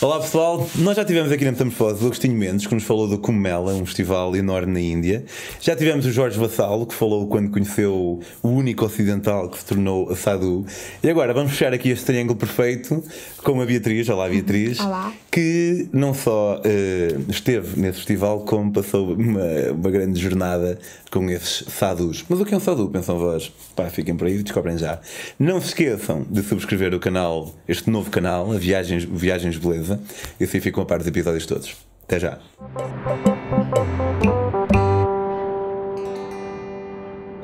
Olá pessoal, nós já tivemos aqui na Metamorfose o Agostinho Mendes que nos falou do Kumela, um festival enorme na Índia. Já tivemos o Jorge Vassalo que falou quando conheceu o único ocidental que se tornou a Sadhu. E agora vamos fechar aqui este triângulo perfeito com a Beatriz, olá Beatriz, Olá. que não só eh, esteve nesse festival como passou uma, uma grande jornada com esses sadhus. Mas o que é um sadhu? Pensam vós? Pá, fiquem por aí, descobrem já. Não se esqueçam de subscrever o canal, este novo canal, a Viagens, Viagens Beleza, e assim ficam a par dos episódios todos. Até já.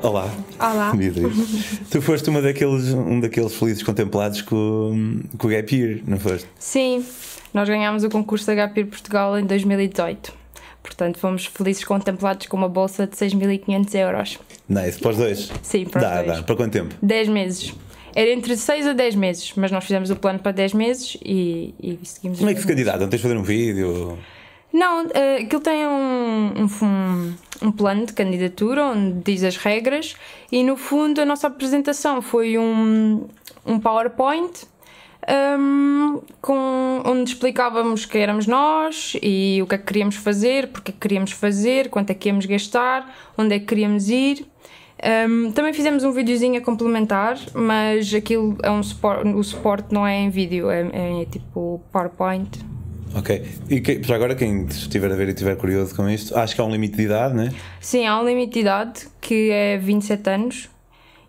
Olá. Olá. Tu foste uma daqueles, um daqueles felizes contemplados com, com o Gap Year, não foste? Sim, nós ganhámos o concurso da HPIR Portugal em 2018. Portanto, fomos felizes contemplados com uma bolsa de 6.500 euros. Nice, para os dois? Sim, para os dá, dois. Dá, para quanto tempo? 10 meses. Era entre 6 a 10 meses, mas nós fizemos o plano para 10 meses e, e seguimos Como é que se 10 meses. candidatam? Tens de fazer um vídeo? Não, eh, aquilo tem um, um, um- um plano de candidatura onde diz as regras e no fundo a nossa apresentação foi um, um PowerPoint hum, com, onde explicávamos quem éramos nós e o que é que queríamos fazer, porque é que queríamos fazer, quanto é que íamos gastar, onde é que queríamos ir. Hum, também fizemos um videozinho a complementar, mas aquilo é um suporte, o suporte não é em vídeo, é, é tipo PowerPoint. Ok. E que- já agora, quem estiver a ver e estiver curioso com isto, acho que há um limite de idade, né? Sim, há um limite de idade que é 27 anos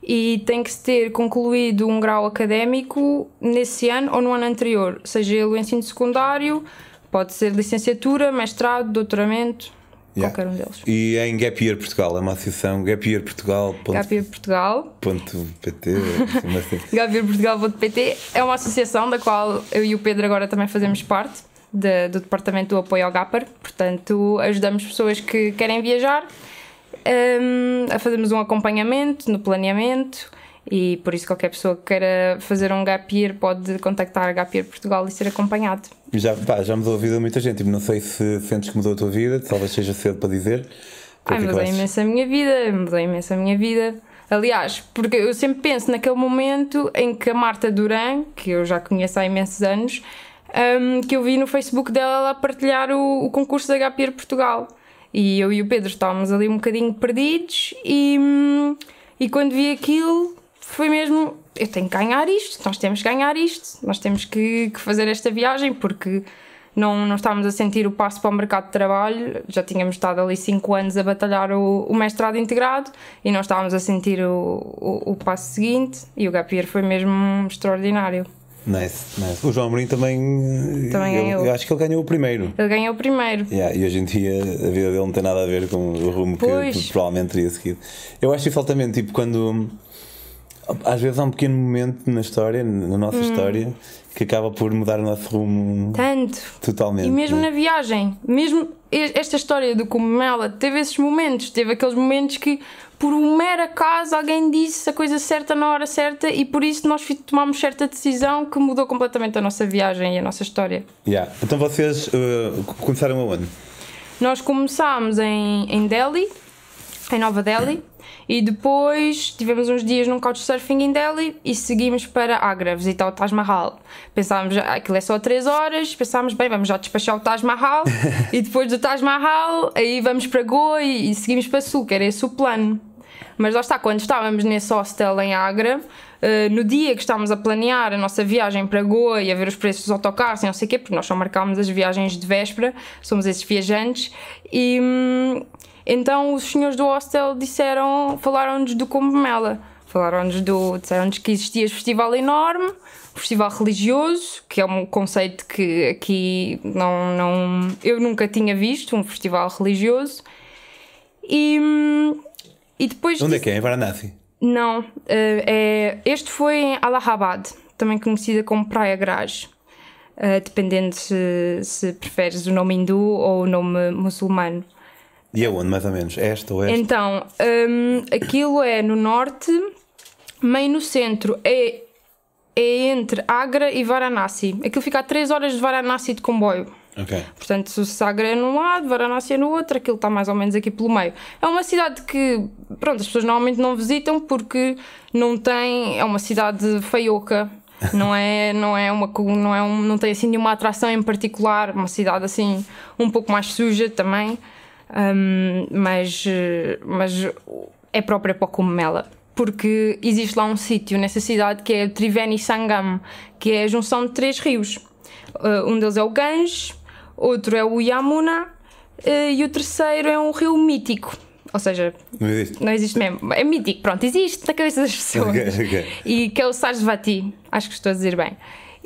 e tem que se ter concluído um grau académico nesse ano ou no ano anterior, seja ele o ensino secundário, pode ser licenciatura, mestrado, doutoramento, Yeah. qualquer um deles. E é em Gap Year Portugal, é uma associação gapyearportugal.pt. HPIR Portugal. assim, assim. HPIRportugal.pt é uma associação da qual eu e o Pedro agora também fazemos parte, de- do Departamento do Apoio ao GAPAR. Portanto, ajudamos pessoas que querem viajar hum, a fazermos um acompanhamento no planeamento e por isso qualquer pessoa que queira fazer um gap year pode contactar a Gap Year Portugal e ser acompanhado. Já, pá, já mudou a vida de muita gente. Tipo, não sei se sentes que mudou a tua vida, talvez seja cedo para dizer. Ai, mudou achas? imenso a minha vida, mudou imenso a minha vida. Aliás, porque eu sempre penso naquele momento em que a Marta Duran, que eu já conheço há imensos anos, hum, que eu vi no Facebook dela a partilhar o, o concurso da HPR Portugal. E eu e o Pedro estávamos ali um bocadinho perdidos e, hum, e quando vi aquilo foi mesmo, eu tenho que ganhar isto, nós temos que ganhar isto, nós temos que, que fazer esta viagem porque não, não estávamos a sentir o passo para o mercado de trabalho, já tínhamos estado ali 5 anos a batalhar o, o mestrado integrado e não estávamos a sentir o, o, o passo seguinte e o Gap Year foi mesmo extraordinário. Nice, nice. O João Amorim também. Também eu, ganhou. eu acho que ele ganhou o primeiro. Ele ganhou o primeiro. Yeah, e hoje em dia a vida dele não tem nada a ver com o rumo que Pois. provavelmente teria seguido. Eu acho isso altamente, tipo, quando às vezes há um pequeno momento na história, na Hum. nossa história, que acaba por mudar o nosso rumo Tanto. totalmente. E mesmo né? na viagem, mesmo esta história do Cogumela teve esses momentos, teve aqueles momentos que por um mero acaso alguém disse a coisa certa na hora certa e por isso nós tomámos certa decisão que mudou completamente a nossa viagem e a nossa história. Yeah. Então vocês uh, começaram aonde? Nós começámos em, em Delhi, em Nova Delhi, e depois tivemos uns dias num couchsurfing em Delhi e seguimos para Agra visitar o Taj Mahal. Pensámos, ah, aquilo é só 3 horas, pensámos, bem, vamos já despachar o Taj Mahal e depois do Taj Mahal, aí vamos para Goa e, e seguimos para Sul, que era esse o plano. Mas lá está, quando estávamos nesse hostel em Agra, eh, no dia que estávamos a planear a nossa viagem para Goa e a ver os preços dos autocarros e não sei o quê, porque nós só marcámos as viagens de véspera, somos esses viajantes, e hum, então os senhores do hostel disseram, falaram-nos do Combomela, falaram-nos do, disseram-nos que existia este festival enorme, festival religioso, que é um conceito que aqui não, não, eu nunca tinha visto, um festival religioso, e, e depois Onde é que é? Em Varanasi? não, eh, é, este foi em Allahabad, também conhecida como Praia Grage, eh, dependendo se, se preferes o nome hindu ou o nome muçulmano. E aonde, mais ou menos? Este ou este? Então, hum, aquilo é no norte, meio no centro, é, é entre Agra e Varanasi. Aquilo fica a 3 horas de Varanasi de comboio. Ok. Portanto, se Sagra é num lado, Varanasi é no outro, aquilo está mais ou menos aqui pelo meio. É uma cidade que, pronto, as pessoas normalmente não visitam porque não tem. É uma cidade feioca. Não é, não é uma não é um, não tem assim nenhuma atração em particular, uma cidade assim um pouco mais suja também, hum, mas mas é própria para o cogumela. Porque existe lá um sítio nessa cidade que é Triveni Sangam, que é a junção de três rios. Uh, um deles é o Ganges, outro é o Yamuna uh, e o terceiro é um rio mítico. Ou seja, Não existe. não existe mesmo. É mítico, pronto, existe na cabeça das pessoas. Ok, ok. E que é o Sarasvati, acho que estou a dizer bem.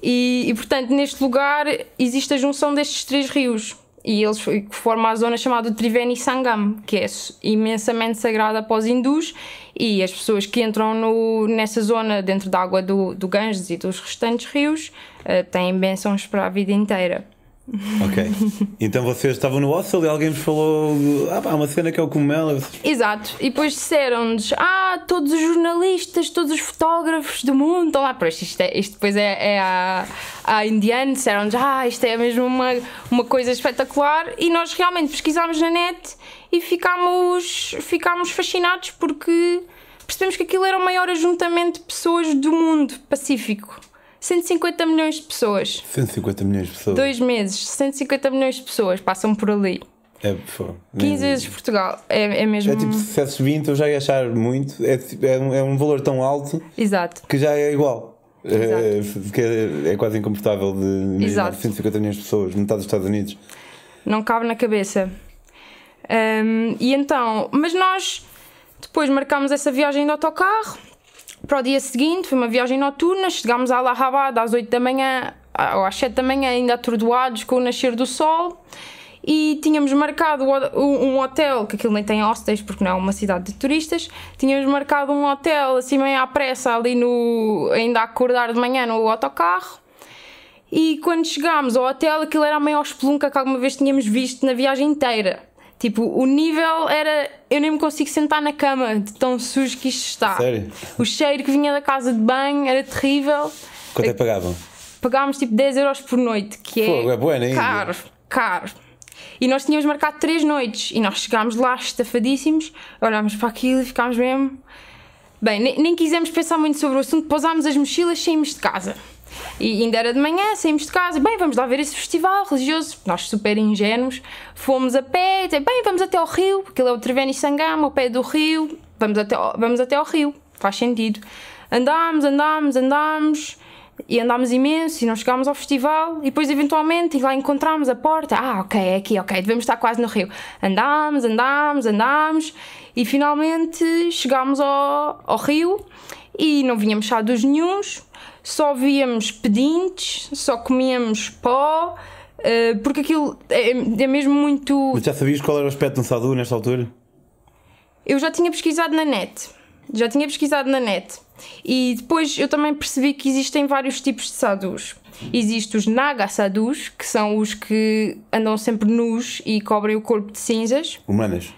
E, e, portanto, neste lugar existe a junção destes três rios. E eles formam a zona chamada Triveni Sangam, que é imensamente sagrada para os hindus. E as pessoas que entram no, nessa zona, dentro da água do, do Ganges e dos restantes rios, eh, têm bênçãos para a vida inteira. Ok. Então vocês estavam no hostel e alguém vos falou. Ah, pá, uma cena que é o cogumelo. Exato, e depois disseram-nos: Ah, todos os jornalistas, todos os fotógrafos do mundo estão lá. Pois isto, é, isto depois é, é a, a indiana, disseram-nos: Ah, isto é mesmo uma, uma coisa espetacular. E nós realmente pesquisámos na net e ficámos, ficámos fascinados porque percebemos que aquilo era o maior ajuntamento de pessoas do mundo pacífico. 150 milhões de pessoas. 150 milhões de pessoas. Dois meses, 150 milhões de pessoas passam por ali. É, pô, 15 nem- vezes Portugal. É, é mesmo. É tipo, se fizesses 20, eu já ia achar muito. É, tipo- é, um, é um valor tão alto Exato. que já é igual. É, que é, é quase incomportável de imaginar Exato. 150 milhões de pessoas, metade dos Estados Unidos. não cabe na cabeça. Hum, e então, mas nós depois marcámos essa viagem de autocarro para o dia seguinte, foi uma viagem noturna, chegámos a Allahabad às 8 da manhã, ou às 7 da manhã, ainda atordoados com o nascer do sol. E tínhamos marcado um hotel, que aquilo nem tem hostels porque não é uma cidade de turistas. Tínhamos marcado um hotel assim meio à pressa, ali no. ainda a acordar de manhã no autocarro. E quando chegámos ao hotel, aquilo era a maior espelunca que alguma vez tínhamos visto na viagem inteira. Tipo, o nível era. Eu nem me consigo sentar na cama de tão sujo que isto está. Sério? O cheiro que vinha da casa de banho era terrível. Quanto é que pagavam? Pagámos tipo 10 euros por noite, que é. Fogo, é na Índia. Caro, caro. E nós tínhamos marcado três noites e nós chegámos lá estafadíssimos, olhámos para aquilo e ficámos mesmo. Bem, nem, nem quisemos pensar muito sobre o assunto, pousámos as mochilas, saímos de casa. E ainda era de manhã, saímos de casa, bem, vamos lá ver esse festival religioso. Nós super ingênuos, fomos a pé, bem, vamos até ao rio, porque ele é o Treveni Sangama, ao pé do rio, vamos até, vamos até ao rio, faz sentido. Andámos, andámos, andámos, e andámos imenso e não chegámos ao festival e depois eventualmente lá encontramos a porta ah ok é aqui ok devemos estar quase no rio andámos andámos andámos e finalmente chegámos ao, ao rio e não vínhamos chados nenhuns só víamos pedintes só comíamos pó eh, porque aquilo é, é mesmo muito Mas já sabias qual era o aspecto de um sadhu nesta altura? eu já tinha pesquisado na net. Já tinha pesquisado na net. E depois eu também percebi que existem vários tipos de sadhus. Existem os Naga sadhus, que são os que andam sempre nus e cobrem o corpo de cinzas. Humanas?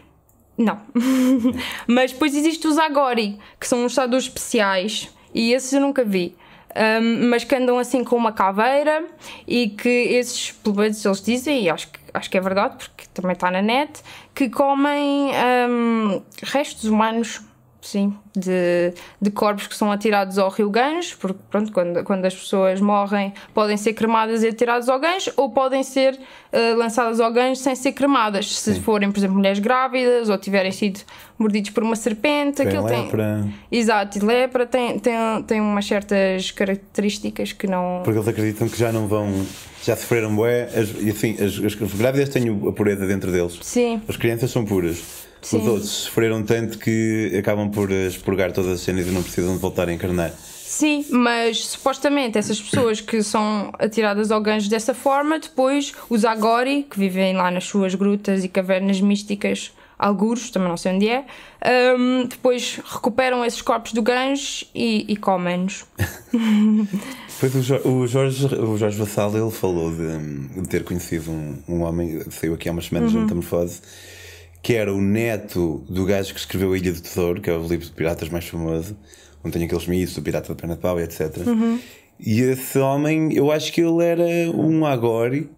Não. Mas depois existem os Agori, que são uns sadhus especiais. E esses eu nunca vi. Ahm, mas que andam assim com uma caveira e que esses, pelo eles dizem, e acho que, acho que é verdade, porque também está na net, que comem ahm, restos humanos, sim, de, de corpos que são atirados ao rio Ganges, porque pronto, quando, quando as pessoas morrem podem ser cremadas e atiradas ao Ganges, ou podem ser ah, lançadas ao Ganges sem ser cremadas, se forem, por exemplo, mulheres grávidas ou tiverem sido mordidos por uma serpente, Tem aquilo tem... lepra. Exato, e lepra tem, tem, tem umas certas características que não. Porque eles acreditam que já não vão. Já sofreram bué. E assim, as, as, as grávidas têm a pureza dentro deles. Sim, As crianças são puras. Sim. Os outros sofreram tanto que acabam por eh, expurgar todas as cenas e não precisam de voltar a encarnar. sim, mas supostamente essas pessoas que são atiradas ao gancho dessa forma, depois os Agori, que vivem lá nas suas grutas e cavernas místicas, alguros, também não sei onde é, hum, depois recuperam esses corpos do gancho e, e comem-nos. Depois o, Jo- o Jorge, o Jorge Vassal ele falou de, de ter conhecido um, um homem, saiu aqui há umas semanas Uhum. na Metamorfose, que era o neto do gajo que escreveu A Ilha do Tesouro, que é o livro de piratas mais famoso, onde tem aqueles mitos, o pirata da perna de pau e etc. Uhum. E esse homem, eu acho que ele era um Agori.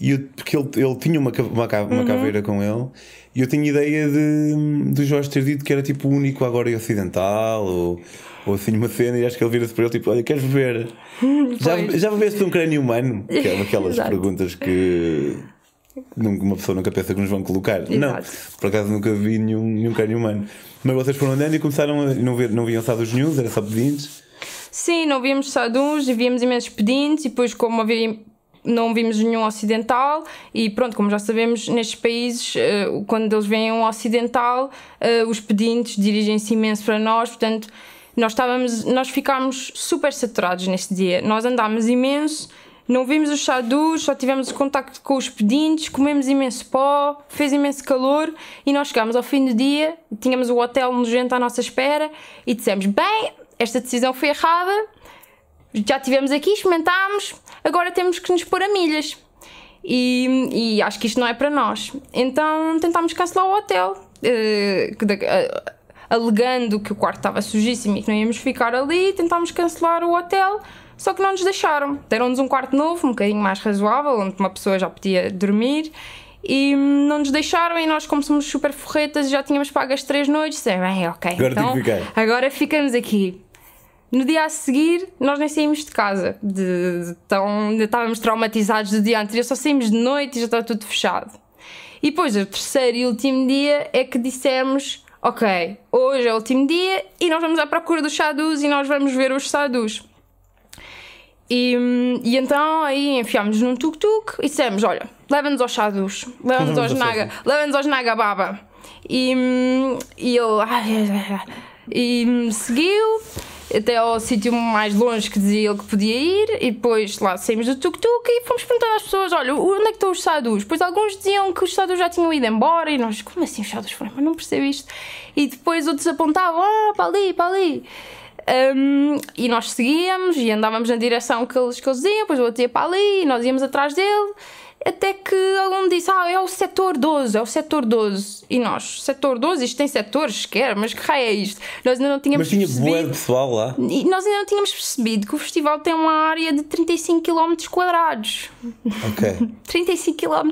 E eu, porque ele, ele tinha uma, uma, ca- Uhum. uma caveira com ele e eu tinha ideia de, de Jorge ter dito que era tipo o único agora ocidental ou, ou assim uma cena e acho que ele vira-se para ele tipo, olha, queres ver? Já, já bebeste um crânio humano? Que é aquelas perguntas que uma pessoa nunca pensa que nos vão colocar. Não, Exato. por acaso nunca vi nenhum, nenhum crânio humano. Mas vocês foram andando e começaram a não, ver, não viam sábados nenhums, era só pedintes. Sim, não víamos saduns e víamos imensos pedintes e depois como havia não vimos nenhum ocidental e pronto, como já sabemos, nestes países, eh, quando eles veem um ocidental, eh, os pedintes dirigem-se imenso para nós, portanto, nós estávamos, nós ficámos super saturados nesse dia. Nós andámos imenso, não vimos os sadus, só tivemos contacto com os pedintes, comemos imenso pó, fez imenso calor e nós chegámos ao fim do dia, tínhamos o hotel nojento à nossa espera e dissemos: Bem, esta decisão foi errada, já estivemos aqui, experimentámos, agora temos que nos pôr a milhas. E, e acho que isto não é para nós. Então tentámos cancelar o hotel, eh, alegando que o quarto estava sujíssimo e que não íamos ficar ali. Tentámos cancelar o hotel, só que não nos deixaram. Deram-nos um quarto novo, um bocadinho mais razoável, onde uma pessoa já podia dormir. E hum, não nos deixaram, e nós, como somos super forretas, já tínhamos pago as três noites. Dissemos, bem, ok, Agora então, que ficar." agora ficamos aqui. No dia a seguir, nós nem saímos de casa. De, de tão, ainda estávamos traumatizados do dia anterior, só saímos de noite e já estava tudo fechado. E depois, o terceiro e último dia é que dissemos: Ok, hoje é o último dia e nós vamos à procura dos sadus e nós vamos ver os sadus. E, e então aí enfiámos num tuk-tuk e dissemos: Olha, leva-nos aos sadus, leva-nos aos naga, leva-nos aos nagababa. E, hum, e ele ai, e hum, seguiu até ao sítio mais longe que dizia ele que podia ir e depois lá saímos do tuk-tuk e fomos perguntando às pessoas olha, onde é que estão os sadus? Depois alguns diziam que os sadus já tinham ido embora e nós, como assim os sadus foram? Mas não percebo isto. E depois outros apontavam, ah, para ali, para ali. Um, e nós seguíamos e andávamos na direção que eles, que eles iam, depois o outro ia para ali e nós íamos atrás dele, até que algum disse: Ah, é o setor 12, é o setor 12. E nós, setor 12, isto tem setores, quer, mas que raio é isto? Nós ainda não tínhamos Mas tinha percebido. pessoal lá. E nós ainda não tínhamos percebido que o festival tem uma área de 35 km. Ok. 35 km.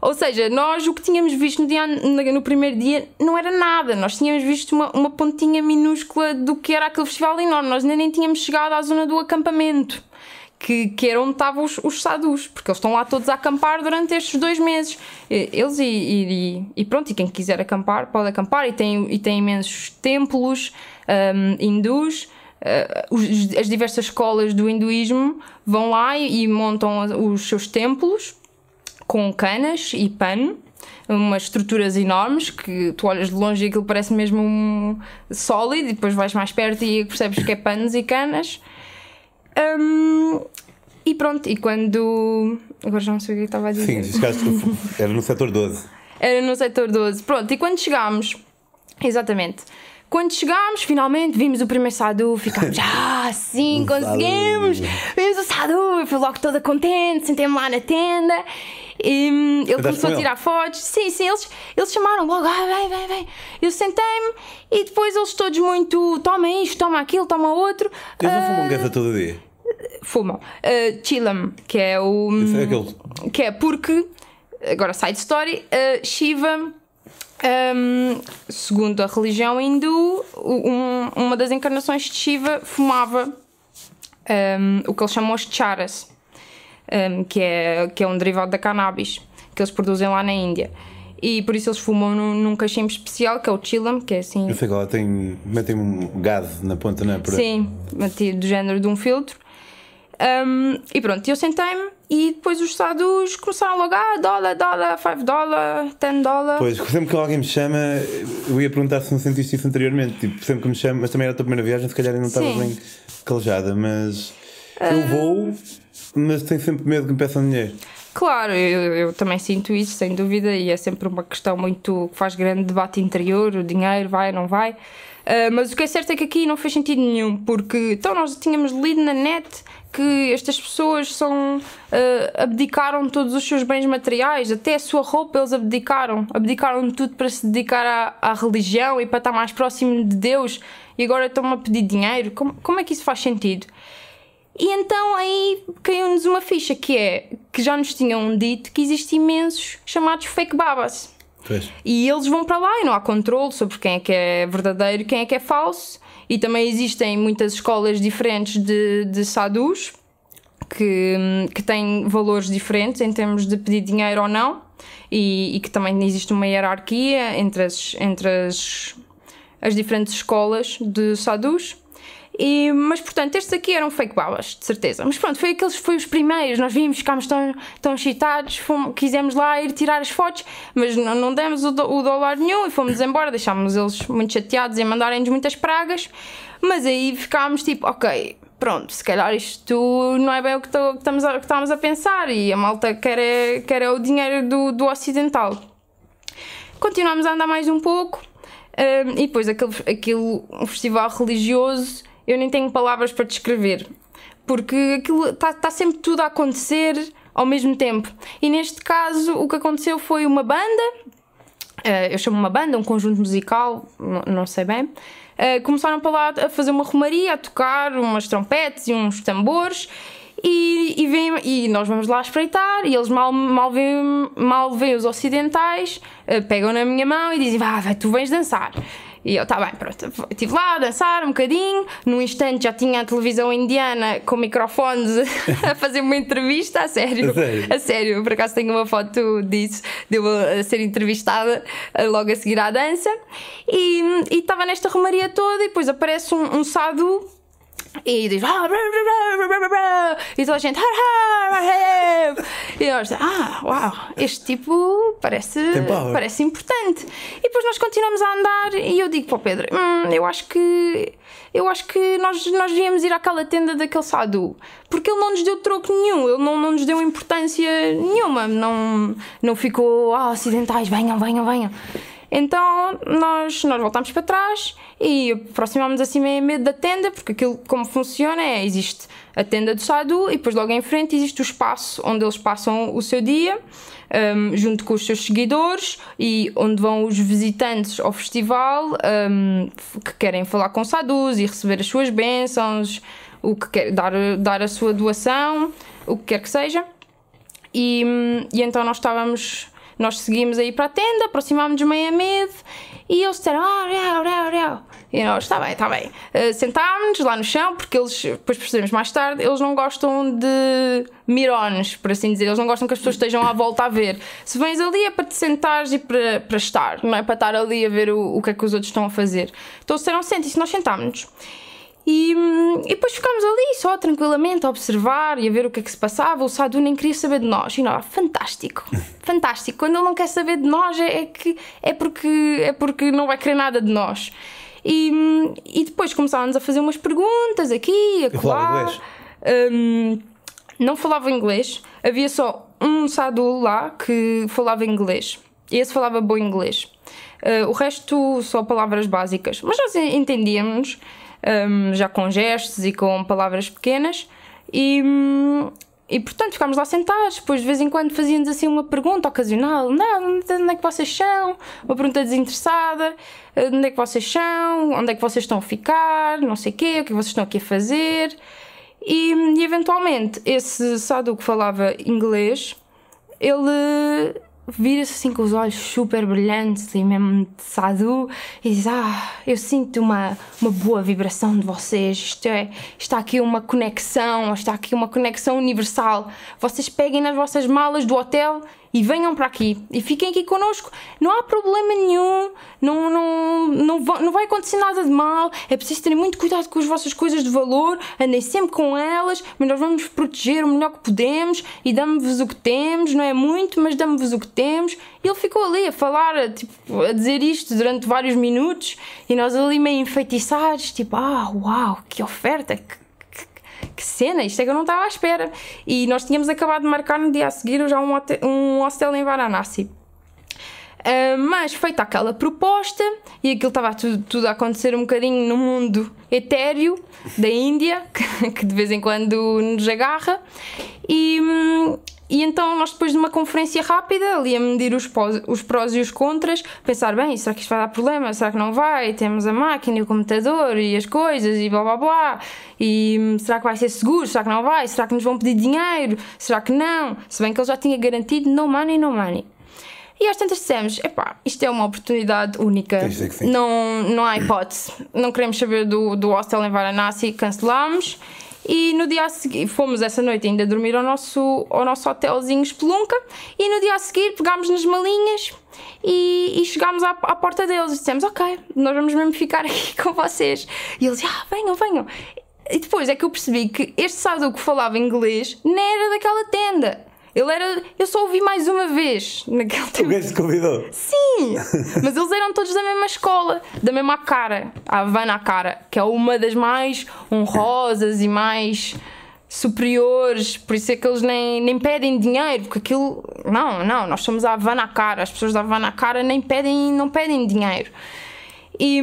Ou seja, nós o que tínhamos visto no, dia, no primeiro dia não era nada. Nós tínhamos visto uma, uma pontinha minúscula do que era aquele festival enorme. Nós ainda nem tínhamos chegado à zona do acampamento, que, que era onde estavam os, os sadus, porque eles estão lá todos a acampar durante estes dois meses. Eles e, e, e pronto, e quem quiser acampar pode acampar. E tem, e tem imensos templos hum, hindus. Uh, os- as diversas escolas do hinduísmo vão lá e, e montam os seus templos com canas e pano, umas estruturas enormes que tu olhas de longe e aquilo parece mesmo um sólido, e depois vais mais perto e percebes que é panos e canas. Hum, e pronto, e quando. Agora já não sei o que eu estava a dizer. Sim, chegaste, era no setor 12. Era no setor 12. Pronto, e quando chegámos, exatamente. Quando chegámos, finalmente vimos o primeiro Sadu, ficámos, ah, sim, conseguimos! Vimos o Sadu, eu fui logo toda contente, sentei-me lá na tenda e hum, ele começou com a tirar fotos. Sim, sim, eles, eles chamaram logo, ah, vem, vem, vem. Eu sentei-me e depois eles todos muito, toma isto, toma aquilo, toma outro. Eles não Ah, fumam guerra todo dia. fumam. Uh, Chilam, que é o. Isso é aquele. Que é porque, agora side story, uh, Shiva, um, segundo a religião hindu, um- uma das encarnações de Shiva fumava um, o que eles chamam os charas, um, que, é, que é um derivado da cannabis, que eles produzem lá na Índia. E por isso eles fumam num, num cachimbo especial, que é o chilam, que é assim. Eu sei que lá tem. metem um gás na ponta, não é? Para- Sim, metido do género de um filtro. Um, e pronto, eu sentei-me e depois os sadus começaram logo, ah, dólar, dólar, 5 dólar, 10 dólar. Pois, sempre que alguém me chama, eu ia perguntar se não sentiste isso anteriormente. Tipo, sempre que me chama, mas também era a tua primeira viagem, se calhar eu não estava bem calejada, mas eu vou, mas tenho sempre medo que me peçam dinheiro. Claro, eu, eu também sinto isso, sem dúvida, e é sempre uma questão muito que faz grande debate interior: o dinheiro vai, não vai. Ah, mas o que é certo é que aqui não fez sentido nenhum, porque então nós tínhamos lido na net que estas pessoas são ah, abdicaram todos os seus bens materiais, até a sua roupa eles abdicaram, abdicaram de tudo para se dedicar à, à religião e para estar mais próximo de Deus, e agora estão-me a pedir dinheiro. Como, como é que isso faz sentido? E então aí caiu-nos uma ficha que é que já nos tinham dito que existem imensos chamados fake babas. Pois. E eles vão para lá e não há controle sobre quem é que é verdadeiro e quem é que é falso. E também existem muitas escolas diferentes de, de sadhus que, que têm valores diferentes em termos de pedir dinheiro ou não. E, e que também existe uma hierarquia entre as, entre as, as diferentes escolas de sadhus. E, mas portanto, estes aqui eram fake babas, de certeza. Mas pronto, foi aqueles foi os primeiros. Nós vimos, ficámos tão, tão excitados, fomos, quisemos lá ir tirar as fotos, mas não, não demos o, o dólar nenhum e fomos embora. Deixámos eles muito chateados e mandarem-nos muitas pragas. Mas aí ficámos tipo, ok, pronto, se calhar isto não é bem o que, tô, que estamos, a, que estamos a pensar e a malta quer é, quer é o dinheiro do, do ocidental. Continuámos a andar mais um pouco. Um, e depois aquele, aquele um festival religioso eu nem tenho palavras para descrever, porque aquilo está tá sempre tudo a acontecer ao mesmo tempo. E neste caso, o que aconteceu foi uma banda, uh, eu chamo uma banda, um conjunto musical, não, sei bem, uh, começaram a fazer uma romaria, a tocar umas trompetes e uns tambores. E, e, vem, e nós vamos lá espreitar e eles mal, mal, veem, mal veem os ocidentais, uh, pegam na minha mão e dizem, vá, tu vens dançar. E eu, tá bem, pronto. Estive lá a dançar um bocadinho. Num instante já tinha a televisão indiana com microfones a fazer uma entrevista, a sério. A sério? A sério. Por acaso tenho uma foto disso, de eu a ser entrevistada eh, logo a seguir à dança. E estava nesta romaria toda e depois aparece um, um sadhu e diz ah, e toda a gente e nós ah uau este tipo parece parece importante. E depois nós continuamos a andar e eu digo para o Pedro hum, eu acho que eu acho que nós, nós devíamos ir àquela tenda daquele sadhu porque ele não nos deu troco nenhum ele não, não nos deu importância nenhuma não, não ficou ah, ocidentais venham, venham, venham então nós, nós voltámos para trás e aproximámos assim meio medo da tenda, porque aquilo como funciona é: existe a tenda do Sadu e depois logo em frente existe o espaço onde eles passam o seu dia. Um, junto com os seus seguidores e onde vão os visitantes ao festival um, que querem falar com sadhus e receber as suas bênçãos, o que quer dar, dar a sua doação, o que quer que seja. E, e então nós estávamos nós seguimos aí para a tenda, aproximámos-nos meio a medo e eles disseram: Ah, real, real, real. E nós, está bem, está bem. Uh, Sentámos-nos lá no chão, porque eles, depois percebemos mais tarde, eles não gostam de mirones, por assim dizer. Eles não gostam que as pessoas estejam à volta a ver. Se vens ali é para te sentares e para, para estar, não é para estar ali a ver o, o que é que os outros estão a fazer. Então disseram: Sentem-se, nós sentámos-nos. E, e, depois ficámos ali só tranquilamente a observar e a ver o que é que se passava. O Sadu nem queria saber de nós. E nós, fantástico, fantástico. Quando ele não quer saber de nós é, é, que, é, porque, é porque não vai querer nada de nós. E, e depois começámos a fazer umas perguntas aqui, a colar. Um, não falava inglês. Havia só um Sadu lá que falava inglês. E esse falava bom inglês. Uh, o resto só palavras básicas. Mas nós entendíamos um, já com gestos e com palavras pequenas. E, e portanto ficámos lá sentados, depois de vez em quando fazíamos assim uma pergunta ocasional, não, onde é que vocês são? Uma pergunta desinteressada, onde é que vocês são? Onde é que vocês estão a ficar? Não sei o quê, o que é que vocês estão aqui a fazer? E, e eventualmente esse sadhu que falava inglês, ele vira-se assim com os olhos super brilhantes e mesmo de sadhu e diz: Ah, eu sinto uma, uma boa vibração de vocês. Isto é, está aqui uma conexão, está aqui uma conexão universal. Vocês peguem nas vossas malas do hotel e venham para aqui e fiquem aqui connosco. Não há problema nenhum, não, não, não, não vai acontecer nada de mal. É preciso terem muito cuidado com as vossas coisas de valor, andem sempre com elas, mas nós vamos proteger o melhor que podemos e damos-vos o que temos, não é muito, mas damos-vos o que temos. E ele ficou ali a falar, tipo, a dizer isto durante vários minutos e nós ali meio enfeitiçados, tipo, ah, uau, que oferta, que que cena, isto é que eu não estava à espera. E nós tínhamos acabado de marcar no dia a seguir já um, hotel, um hostel em Varanasi. Uh, mas feita aquela proposta e aquilo estava tudo, tudo, a acontecer um bocadinho no mundo etéreo da Índia, que, que de vez em quando nos agarra, e, e então nós depois de uma conferência rápida, ali a medir os prós, os prós e os contras, pensar, bem, será que isto vai dar problema? Será que não vai? Temos a máquina e o computador e as coisas e blá blá blá. E hum, será que vai ser seguro? Será que não vai? Será que nos vão pedir dinheiro? Será que não? Se bem que ele já tinha garantido no money, no money. E às tantas dissemos: epá, isto é uma oportunidade única. Não, não há hipótese. Não queremos saber do, do hostel em Varanasi, cancelámos. E no dia a seguir, fomos essa noite ainda dormir ao nosso, ao nosso hotelzinho Espelunca. E no dia a seguir pegámos nas malinhas e, e chegámos à, à porta deles. E dissemos: Ok, nós vamos mesmo ficar aqui com vocês. E eles: Ah, venham, venham. E depois é que eu percebi que este sadhu que falava inglês não era daquela tenda. Ele era. Eu só ouvi mais uma vez naquele O tempo. gajo te convidou. Sim! Mas eles eram todos da mesma escola, da mesma cara, a Havana Cara, que é uma das mais honrosas e mais superiores, por isso é que eles nem, nem pedem dinheiro, porque aquilo. Não, não, nós somos a Havana Cara, as pessoas da Havana Cara nem pedem, não pedem dinheiro. E.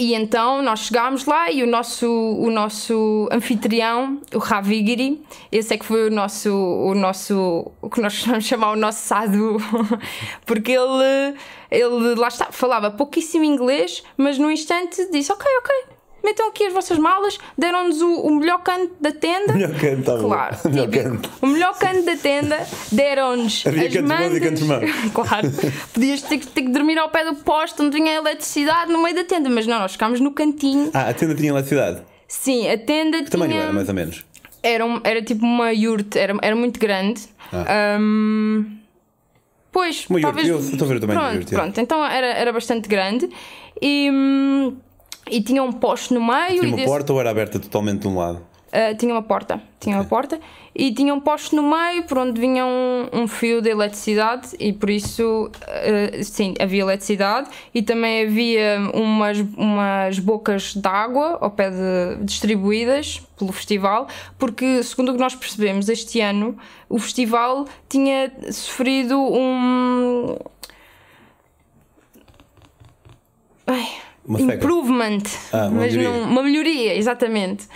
e então nós chegámos lá e o nosso, o nosso anfitrião, o Ravigiri, esse é que foi o nosso, o nosso, o que nós costumamos chamar o nosso sadhu, porque ele, ele lá está, falava pouquíssimo inglês, mas no instante disse: Ok, ok, metam aqui as vossas malas, deram-nos o, o melhor canto da tenda. Melhor canto, tá bom. Claro, Melhor típico. canto. o melhor canto da tenda, deram-nos Havia as cantos bons e mantas. cantos maus. Claro, podias ter, que- ter que dormir ao pé do poste onde vinha a eletricidade no meio da tenda, mas não, nós ficámos no cantinho. Ah, a tenda tinha eletricidade. Sim, a tenda Que tamanho tinha. era, mais ou menos? Era, um- era tipo uma yurte, era, era muito grande. Ah. Ahm, pois, Uma talvez. eu estou a ver o tamanho da pronto, yurte, é. Pronto, então era, era bastante grande e, hum, e tinha um poste no meio. Tinha uma desse- porta ou era aberta totalmente de um lado? Uh, tinha uma porta, tinha uma porta e tinha um poste no meio por onde vinha um, um fio de eletricidade e por isso uh, sim, havia eletricidade e também havia umas, umas bocas de água ao pé de, distribuídas pelo festival, porque segundo o que nós percebemos este ano o festival tinha sofrido um Ai, Uma improvement, Ah, uma mas melhoria. não, uma melhoria, exatamente.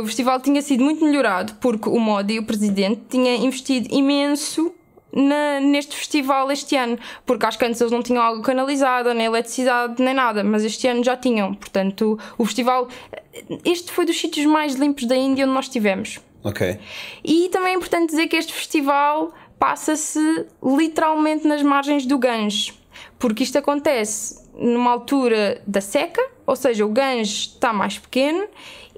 O festival tinha sido muito melhorado porque o Modi, o presidente, tinha investido imenso na- neste festival este ano, porque acho que antes eles não tinham água canalizada, nem eletricidade, nem nada, mas este ano já tinham. Portanto, o festival. Este foi dos sítios mais limpos da Índia onde nós estivemos. Ok. E também é importante dizer que este festival passa-se literalmente nas margens do Ganges, porque isto acontece numa altura da seca, ou seja, o Ganges está mais pequeno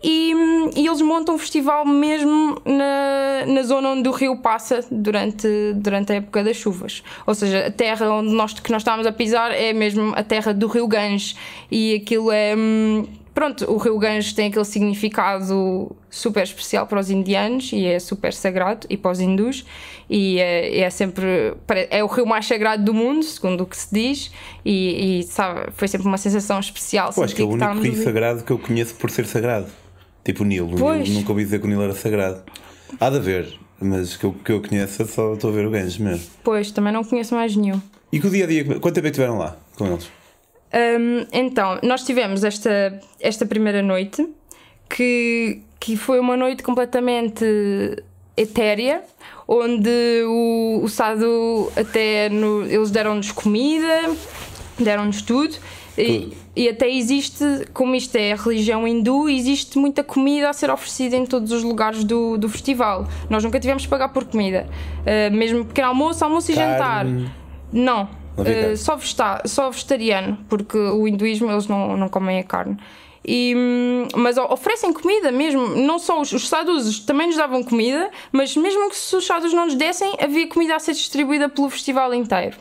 e, e eles montam um festival mesmo na, na zona onde o rio passa durante, durante a época das chuvas. Ou seja, a terra onde nós, que nós estamos a pisar é mesmo a terra do rio Ganges e aquilo é. hum, Pronto, o rio Ganges tem aquele significado super especial para os indianos e é super sagrado e para os hindus e é, é sempre é o rio mais sagrado do mundo segundo o que se diz e, e, sabe foi sempre uma sensação especial Eu acho que é o único rio sagrado que eu conheço por ser sagrado. Tipo o Nilo. Pois. Nilo nunca ouvi dizer que o Nilo era sagrado. Há de haver, mas que eu, que eu conheço eu só estou a ver o Ganges mesmo. pois também não conheço mais nenhum E que o dia a dia. Quanto tempo é que estiveram lá com eles? Hum, então, nós tivemos esta, esta primeira noite que, que foi uma noite completamente etérea, onde o, o Sado até no- eles deram-nos comida, deram-nos tudo. E, e até existe, como isto é a religião hindu, existe muita comida a ser oferecida em todos os lugares do, do festival. Nós nunca tivemos que pagar por comida. Uh, mesmo pequeno almoço, almoço e jantar. Carne? Não. Uh, carne? só, vegeta- só vegetariano, porque o hinduísmo eles não, não comem a carne. E, hum, mas oferecem comida mesmo, não só os, os sadhus também nos davam comida, mas mesmo que os sadhus não nos dessem, havia comida a ser distribuída pelo festival inteiro.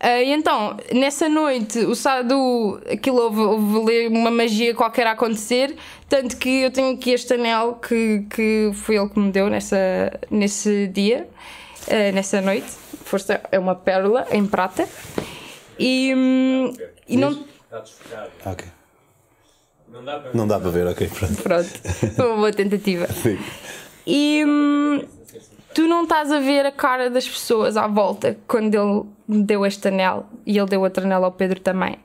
Ah, e então, nessa noite, o Sadhu, aquilo houve, houve uma magia qualquer a acontecer, tanto que eu tenho aqui este anel que, que foi ele que me deu nessa, nesse dia, ah, nessa noite. Força, é uma pérola em prata. E, hum, e não. Está desfocado. Ah, ok. Não dá para Não dá para ver, ok, pronto. Pronto, foi uma boa tentativa. Sim. E hum, tu não estás a ver a cara das pessoas à volta quando ele me deu este anel e ele deu outro anel ao Pedro também.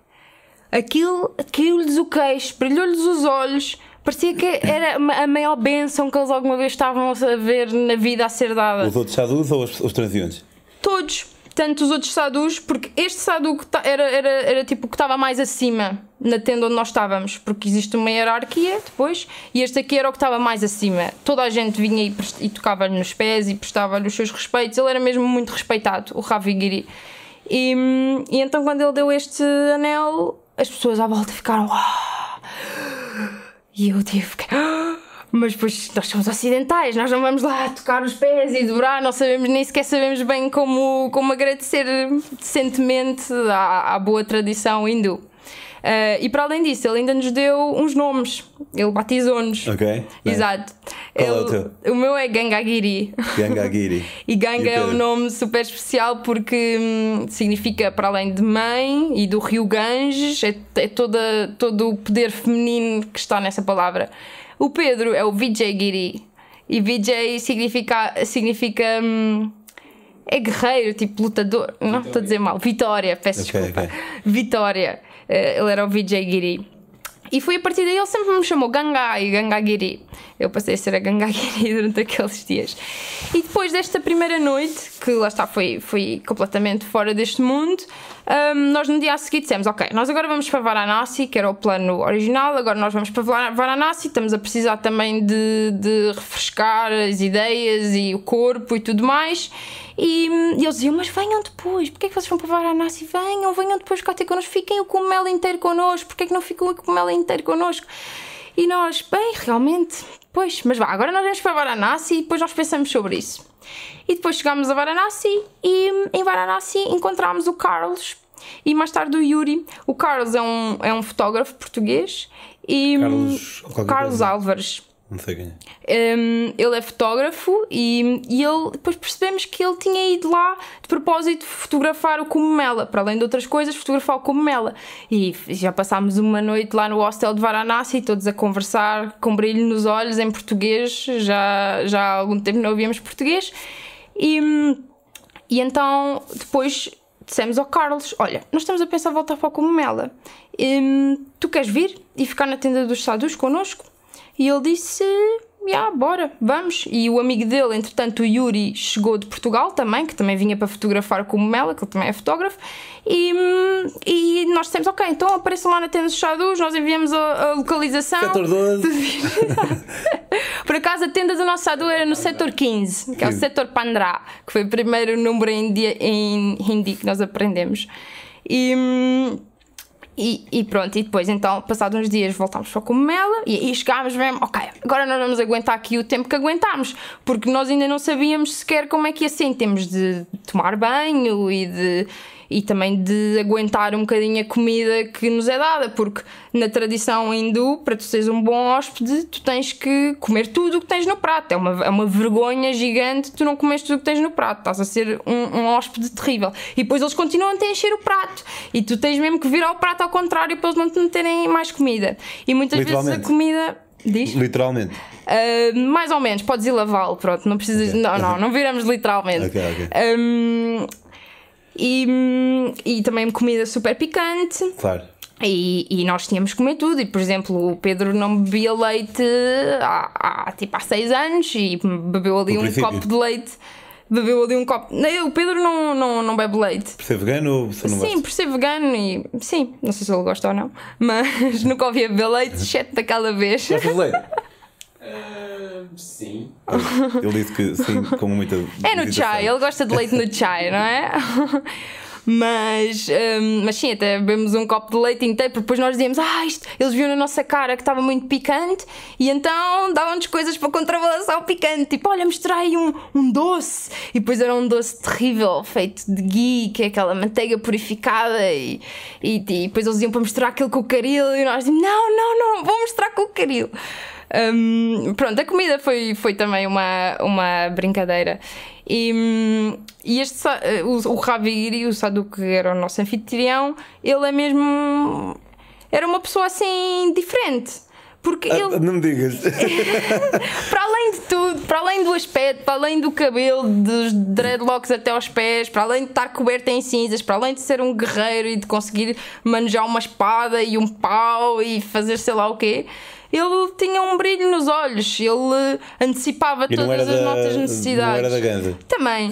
Aquilo caiu-lhes o queixo, brilhou-lhes os olhos, Parecia que era a maior bênção que eles alguma vez estavam a ver na vida a ser dada. Os outros sadhus ou os, os transeuntes? Todos, tanto os outros sadhus, porque este sadhu que ta- era, era, era tipo que estava mais acima na tenda onde nós estávamos, porque existe uma hierarquia depois, e este aqui era o que estava mais acima. Toda a gente vinha e, e tocava-lhe nos pés e prestava-lhe os seus respeitos, ele era mesmo muito respeitado, o Ravigiri. E, e então quando ele deu este anel, as pessoas à volta ficaram. "Ah!" E eu tive que. Mas depois nós somos ocidentais, nós não vamos lá tocar os pés e dobrar, não sabemos, nem sequer sabemos bem como, como agradecer decentemente à, à boa tradição hindu. Ah, e para além disso, ele ainda nos deu uns nomes, ele batizou-nos. Ok. Exato. Qual é o Ele- teu? o meu é Gangagiri. Gangagiri. E Ganga E é um nome super especial porque hum, significa, para além de mãe e do rio Ganges, é, é toda, todo o poder feminino que está nessa palavra. O Pedro é o Vijay E Vijay significa. significa hum, é guerreiro, tipo lutador. Não estou a dizer mal. Vitória, peço Ok, desculpa. ok. Vitória. Eh, Ele era o Vijay E foi a partir daí ele sempre me chamou Gangai, Gangagiri. Eu passei a ser a Gangagiri durante aqueles dias. E depois desta primeira noite, que lá está, foi, foi completamente fora deste mundo, hum, nós no dia a seguir dissemos: Ok, nós agora vamos para Varanasi, que era o plano original, agora nós vamos para Vara- Varanasi, estamos a precisar também de, de refrescar as ideias e o corpo e tudo mais. E, hum, e eles diziam: Mas venham depois, porque é que vocês vão para Varanasi? Venham, venham depois cá ter connosco, fiquem o cogumelo inteiro connosco, porque é que não ficam o cogumelo inteiro connosco? E nós, bem, realmente, pois, mas vá, agora nós vamos para Varanasi e depois nós pensamos sobre isso. E depois chegámos a Varanasi e em Varanasi encontramos o Carlos e mais tarde o Yuri. O Carlos é um, é um fotógrafo português e Carlos- Carlos coisa. Não sei quem é. Um, ele é fotógrafo e, e ele, depois percebemos que ele tinha ido lá de propósito fotografar o Cogumela, para além de outras coisas, fotografar o Cogumela. E já passámos uma noite lá no hostel de Varanasi, todos a conversar com brilho nos olhos em português, já, já há algum tempo não ouvíamos português. E, e então depois dissemos ao Carlos: Olha, nós estamos a pensar voltar para o Cogumela. Hum, tu queres vir e ficar na tenda dos sadus connosco? E ele disse: Já, bora, vamos. E o amigo dele, entretanto, o Yuri, chegou de Portugal também, que também vinha para fotografar o Cogumela, que ele também é fotógrafo. E, e nós dissemos: Ok, então apareçam lá na tenda dos sadus, nós enviamos a, a localização. Setor 12. Por acaso a tenda do nosso Sadu era no setor 15, que é o 15. setor Pandra, que foi o primeiro número em, dia, em hindi que nós aprendemos. E, hum, e, e pronto, e depois então, passados uns dias, voltámos para Cogumela e aí chegámos mesmo, ok, agora nós vamos aguentar aqui o tempo que aguentámos, porque nós ainda não sabíamos sequer como é que ia ser em termos de tomar banho e de. E também de aguentar um bocadinho a comida que nos é dada, porque na tradição hindu, para tu seres um bom hóspede, tu tens que comer tudo o que tens no prato. É uma, é uma vergonha gigante tu não comes tudo o que tens no prato. Estás a ser um, um hóspede terrível. E depois eles continuam a te encher o prato. E tu tens mesmo que virar o prato ao contrário para eles não te meterem mais comida. E muitas vezes a comida. Diz? Literalmente. Uh, mais ou menos, podes ir lavá-lo, pronto, não precisas. Ok. Não, não, não viramos literalmente. Ok, ok. Um, e, hum, e também comida super picante. Claro. E, e nós tínhamos que comer tudo. E, por exemplo, o Pedro não bebia leite há, há, tipo há seis anos e bebeu ali No um princípio. copo de leite. Bebeu ali um copo. O Pedro não, não, não bebe leite. Por ser vegano ou se não Sim, gosta? por ser vegano e. Sim, não sei se ele gosta ou não, mas nunca ouvi a beber leite, exceto daquela vez. Gostas de leite? Ah, sim. Ele disse que sim, como muita. É no chai, ele gosta de leite no chai, não é? Mas, hum, mas sim, até bebemos um copo de leite inteiro, porque depois nós dizíamos, ah, isto, eles viram na nossa cara que estava muito picante, e então davam-nos coisas para contrabalançar o picante, tipo, olha, misturei um, um doce, e depois era um doce terrível, feito de ghee, que é aquela manteiga purificada, e, e, e depois eles iam para misturar aquilo com o caril, e nós dizíamos, não, não, não, vou misturar com o caril. Hum, pronto, a comida foi, foi também uma, uma brincadeira. E, e este sa- o, o Raviri, o Sadhu, que era o nosso anfitrião, ele é mesmo. Era uma pessoa assim diferente. Porque Ah, ele, Não me digas. para além de tudo, para além do aspecto, para além do cabelo, dos dreadlocks até aos pés, para além de estar coberto em cinzas, para além de ser um guerreiro e de conseguir manejar uma espada e um pau e fazer sei lá o quê, ele tinha um brilho nos olhos, ele antecipava E não todas as da, nossas não necessidades. era da Ganza. Também.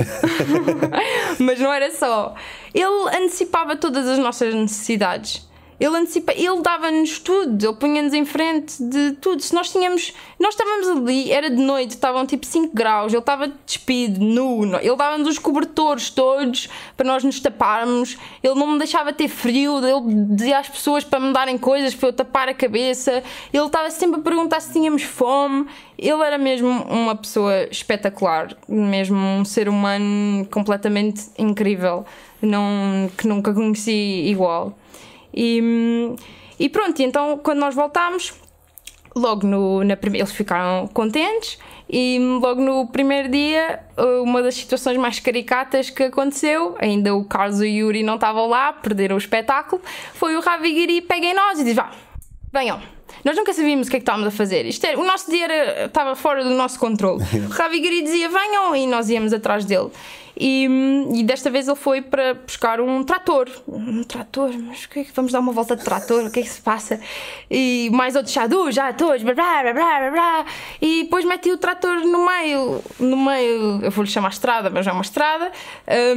Mas não era só. Ele antecipava todas as nossas necessidades. Ele antecipa, ele dava-nos tudo, ele punha-nos em frente de tudo. Se nós tínhamos, nós estávamos ali, era de noite, estavam tipo 5 graus, ele estava despido, nu, ele dava-nos os cobertores todos para nós nos taparmos, ele não me deixava ter frio, ele dizia às pessoas para me darem coisas para eu tapar a cabeça, ele estava sempre a perguntar se tínhamos fome. Ele era mesmo uma pessoa espetacular, mesmo um ser humano completamente incrível, não, que nunca conheci igual. E, e pronto, então quando nós voltámos, logo no, na eles ficaram contentes e logo no primeiro dia, uma das situações mais caricatas que aconteceu, ainda o Carlos e o Yuri não estavam lá, perderam o espetáculo, foi o Ravi Giri pega em nós e diz: vá, venham. Nós nunca sabíamos o que é que estávamos a fazer. Isto era, o nosso dia era, estava fora do nosso controle. O Ravi Giri dizia: venham, e nós íamos atrás dele. E, e, desta vez ele foi para buscar um trator. Um trator, mas que é que vamos dar uma volta de trator? O que é que se passa? E mais outros chadus, já todos, blá, blá, blá, blá, blá. E depois meti o trator no meio, no meio, eu vou-lhe chamar estrada, mas é uma estrada.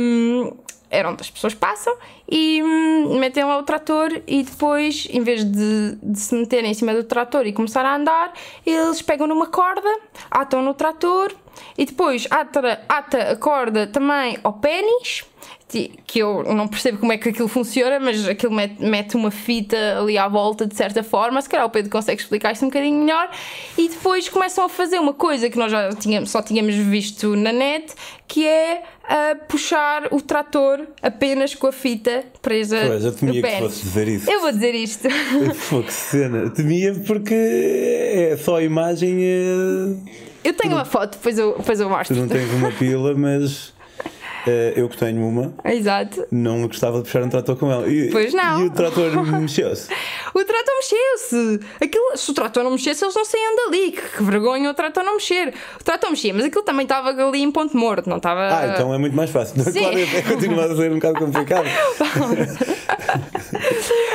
Um, era onde as pessoas passam e hum, metem lá o trator e depois, em vez de, de, se meterem em cima do trator e começar a andar, eles pegam numa corda, atam no trator e depois ata, ata a corda também ao pênis, que eu não percebo como é que aquilo funciona, mas aquilo mete, mete uma fita ali à volta de certa forma, se calhar o Pedro consegue explicar isso um bocadinho melhor, e depois começam a fazer uma coisa que nós já tínhamos, só tínhamos visto na net, que é a puxar o trator apenas com a fita presa Pois, eu temia no que pênis. fosse dizer isso. Eu vou dizer isto. Pô, que cena. Temia porque é só a imagem. É... Eu tenho uma foto, depois eu, depois eu Tu mostro. não tens uma pila, mas eu que tenho uma, Exato. não gostava de puxar um trator com ela. E, Pois não. E o trator mexeu-se. O trator mexeu-se. Aquilo, se o trator não mexesse, eles não saíam dali. Que, que vergonha o trator não mexer. O trator mexia, mas aquilo também estava ali em ponto morto, não estava. Ah, então é muito mais fácil. Sim. Claro, é, continua a ser um bocado complicado.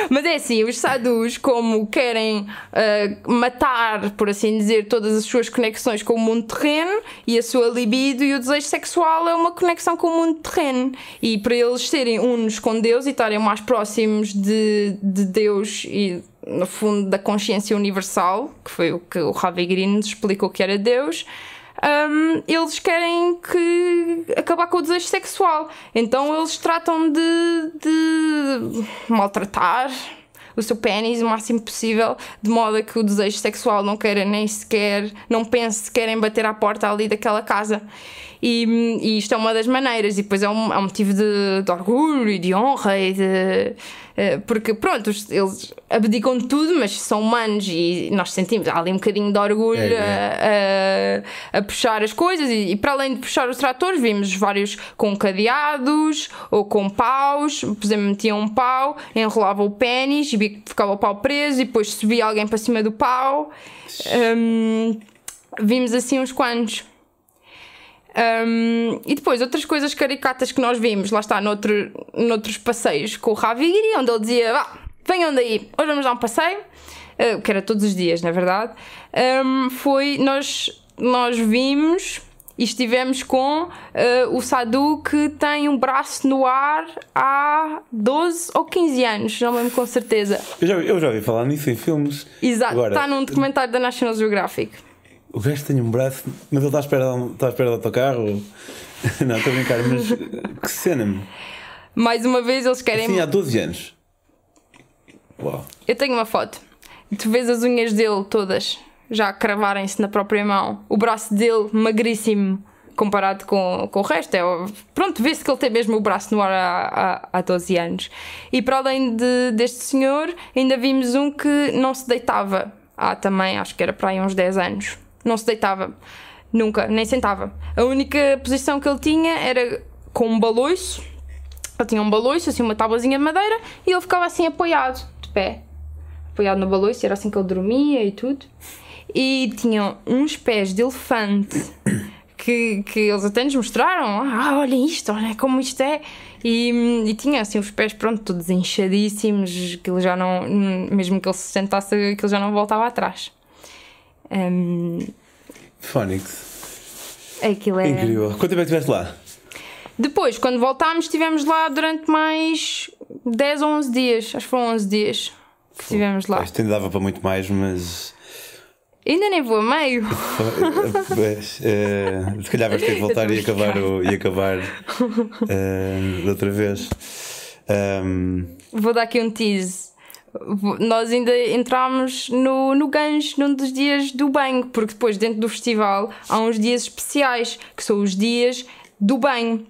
Mas é assim, os sadhus, como querem ah, matar, por assim dizer, todas as suas conexões com o mundo terreno e a sua libido e o desejo sexual é uma conexão com o mundo terreno. E para eles serem unos com Deus e estarem mais próximos de, de Deus e, no fundo, da consciência universal, que foi o que o Ravi nos explicou que era Deus. Um, eles querem que acabar com o desejo sexual. Então eles tratam de, de maltratar o seu pênis o máximo possível, de modo a que o desejo sexual não queira nem sequer, não pense sequer em bater à porta ali daquela casa. E, e isto é uma das maneiras, e depois é um, é um motivo de, de orgulho e de honra, e de, eh, porque pronto, eles abdicam de tudo, mas são humanos e nós sentimos há ali um bocadinho de orgulho É, a, a- a puxar as coisas e, e para além de puxar os tratores vimos vários com cadeados ou com paus, por exemplo metiam um pau, enrolava o pênis e ficava o pau preso e depois subia alguém para cima do pau. Hum, vimos assim uns quantos Hum, e depois outras coisas caricatas que nós vimos, lá está, noutro, noutros passeios com o Raviri, onde ele dizia: Vá, venham daí, hoje vamos dar um passeio, uh, que era todos os dias, na verdade. Hum, foi, nós, nós vimos e estivemos com uh, o Sadu que tem um braço no ar há 12 ou 15 anos, não lembro com certeza. Eu já, eu já ouvi falar nisso em filmes. Exato, Agora, está num documentário da National Geographic. O gajo tem um braço, mas ele está à espera de, um- está à espera do autocarro. Não, estou a brincar, mas que cena, meu. Mais uma vez, eles querem. Assim há 12 anos. Uau. Eu tenho uma foto. Tu vês as unhas dele todas já cravarem-se na própria mão. O braço dele magríssimo comparado com, com o resto. É, pronto, vê-se que ele tem mesmo o braço no ar há, há, há 12 anos. E para além de, deste senhor, ainda vimos um que não se deitava. Há também, acho que era para aí uns 10 anos. Não se deitava. Nunca, nem sentava. A única posição que ele tinha era com um baloiço. Ele tinha um baloiço, assim, uma tabuazinha de madeira, e ele ficava assim apoiado, de pé apoiado no baloiço, era assim que ele dormia e tudo. E tinham uns pés de elefante que, que eles até nos mostraram. Ah, olhem isto, olhem como isto é. E, e tinha assim os pés, pronto, todos inchadíssimos, que ele já não, mesmo que ele se sentasse, que ele já não voltava atrás. Um, Phonics. aquilo é. Incrível. Quanto tempo é que estiveste lá? Depois, quando voltámos, estivemos lá durante mais 10 ou 11 dias. Acho que foram 11 dias que estivemos lá. Isto ainda dava para muito mais, mas. Ainda nem vou a meio. Mas, eh, se calhar vais ter que voltar e acabar, o, e acabar de outra vez. Ahm, Vou dar aqui um tease. Nós ainda entramos no, no gancho num dos dias do banho, porque depois, dentro do festival, há uns dias especiais, que são os dias do banho.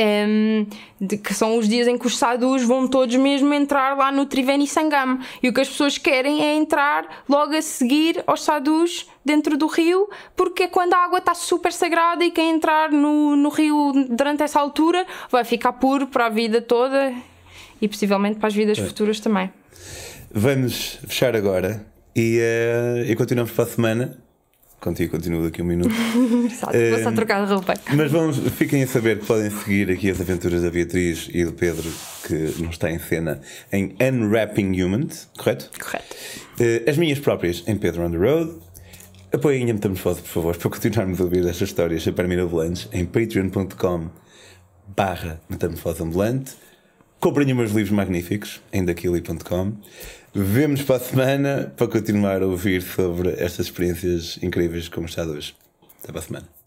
Em, de- que são os dias em que os sadhus vão todos mesmo entrar lá no Triveni Sangam. E o que as pessoas querem é entrar logo a seguir aos sadhus dentro do rio, porque é quando a água está super sagrada e quem entrar no, no rio durante essa altura vai ficar puro para a vida toda e possivelmente para as vidas futuras também. Vamos fechar agora e, eh, e continuamos para a semana. Contigo, continuo daqui um minuto. Exato, Vou só trocar de roupa. Mas vamos, fiquem a saber que podem seguir aqui as aventuras da Beatriz e do Pedro, que não está em cena, em Unwrapping Humans, correto? Correto. Eh, as minhas próprias em Pedro on the Road. Apoiem a Metamorfose, por favor, para continuarmos a ouvir estas histórias super mirabolantes em patreon.com barra Metamorfose Ambulante. Comprem meus livros magníficos em daquili.com. Vemo-nos para a semana para continuar a ouvir sobre estas experiências incríveis como está hoje. Até para a semana.